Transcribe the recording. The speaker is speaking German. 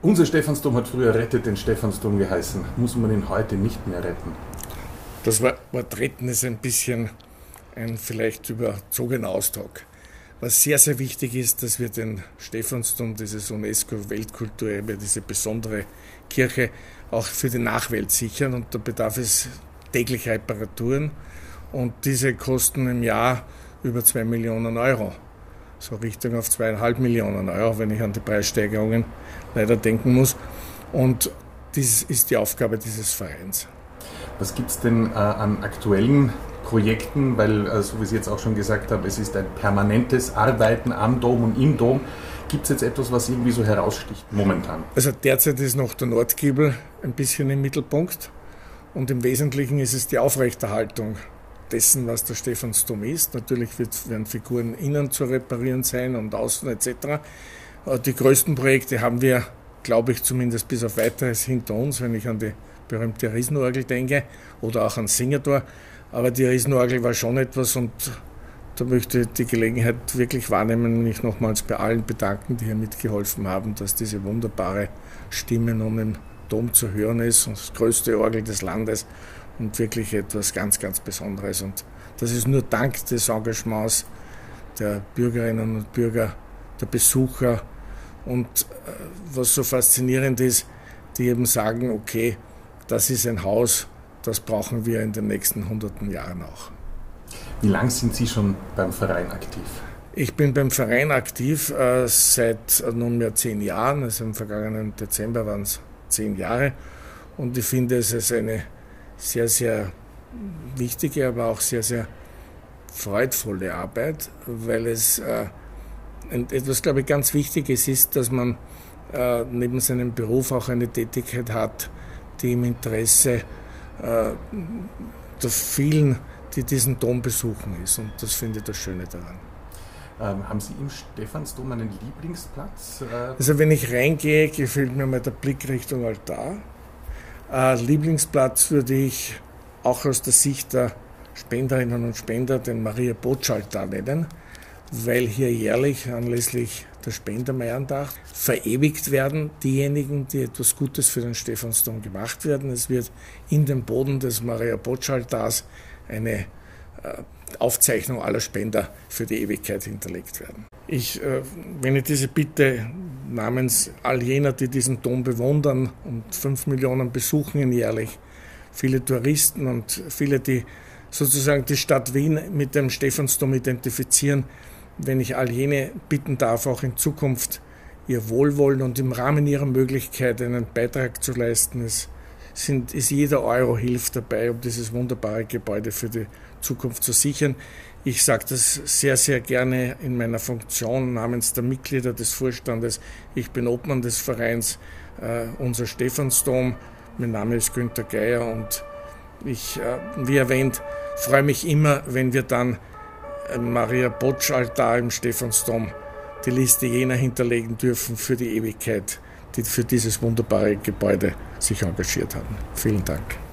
Unser Stephansdom hat früher Rettet den Stephansdom geheißen. Muss man ihn heute nicht mehr retten? Das Wort retten ist ein bisschen ein vielleicht überzogener Ausdruck. Was sehr, sehr wichtig ist, dass wir den Stephansdom, dieses UNESCO-Weltkulturerbe, diese besondere Kirche, auch für die Nachwelt sichern. Und da bedarf es täglich Reparaturen. Und diese kosten im Jahr über zwei Millionen Euro so Richtung auf zweieinhalb Millionen Euro, wenn ich an die Preissteigerungen leider denken muss. Und das ist die Aufgabe dieses Vereins. Was gibt es denn äh, an aktuellen Projekten, weil, äh, so wie Sie jetzt auch schon gesagt haben, es ist ein permanentes Arbeiten am Dom und im Dom. Gibt es jetzt etwas, was irgendwie so heraussticht momentan? Also derzeit ist noch der Nordgiebel ein bisschen im Mittelpunkt und im Wesentlichen ist es die Aufrechterhaltung dessen, was der Stephansdom ist. Natürlich wird, werden Figuren innen zu reparieren sein und außen etc. Äh, die größten Projekte haben wir, glaube ich, zumindest bis auf weiteres hinter uns, wenn ich an die berühmte Riesenorgel denke oder auch an Singertor. Aber die Riesenorgel war schon etwas und da möchte ich die Gelegenheit wirklich wahrnehmen und mich nochmals bei allen bedanken, die hier mitgeholfen haben, dass diese wunderbare Stimme nun im Dom zu hören ist, das größte Orgel des Landes und wirklich etwas ganz, ganz Besonderes. Und das ist nur dank des Engagements der Bürgerinnen und Bürger, der Besucher und äh, was so faszinierend ist, die eben sagen, okay, das ist ein Haus, das brauchen wir in den nächsten hunderten Jahren auch. Wie lange sind Sie schon beim Verein aktiv? Ich bin beim Verein aktiv äh, seit nunmehr zehn Jahren. Also im vergangenen Dezember waren es zehn Jahre. Und ich finde es als eine sehr, sehr wichtige, aber auch sehr, sehr freudvolle Arbeit, weil es äh, etwas, glaube ich, ganz Wichtiges ist, dass man äh, neben seinem Beruf auch eine Tätigkeit hat, die im Interesse äh, der vielen, die diesen Dom besuchen, ist. Und das finde ich das Schöne daran. Ähm, haben Sie im Stephansdom einen Lieblingsplatz? Äh also wenn ich reingehe, gefällt mir mal der Blick Richtung Altar. Äh, Lieblingsplatz würde ich auch aus der Sicht der Spenderinnen und Spender den Maria Botschaltar nennen, weil hier jährlich anlässlich der Spendermeierndach verewigt werden diejenigen, die etwas Gutes für den Stephansdom gemacht werden. Es wird in den Boden des Maria Botschaltars eine äh, Aufzeichnung aller Spender für die Ewigkeit hinterlegt werden. Ich, äh, wenn ich diese Bitte namens all jener, die diesen Dom bewundern und fünf Millionen besuchen ihn jährlich, viele Touristen und viele, die sozusagen die Stadt Wien mit dem Stephansdom identifizieren, wenn ich all jene bitten darf, auch in Zukunft ihr Wohlwollen und im Rahmen ihrer Möglichkeit einen Beitrag zu leisten. Es sind, ist jeder Euro hilft dabei, um dieses wunderbare Gebäude für die Zukunft zu sichern. Ich sage das sehr, sehr gerne in meiner Funktion namens der Mitglieder des Vorstandes. Ich bin Obmann des Vereins, äh, unser Stephansdom. Mein Name ist Günter Geier und ich, äh, wie erwähnt, freue mich immer, wenn wir dann Maria Botsch Altar im Stephansdom die Liste jener hinterlegen dürfen für die Ewigkeit, die für dieses wunderbare Gebäude sich engagiert haben. Vielen Dank.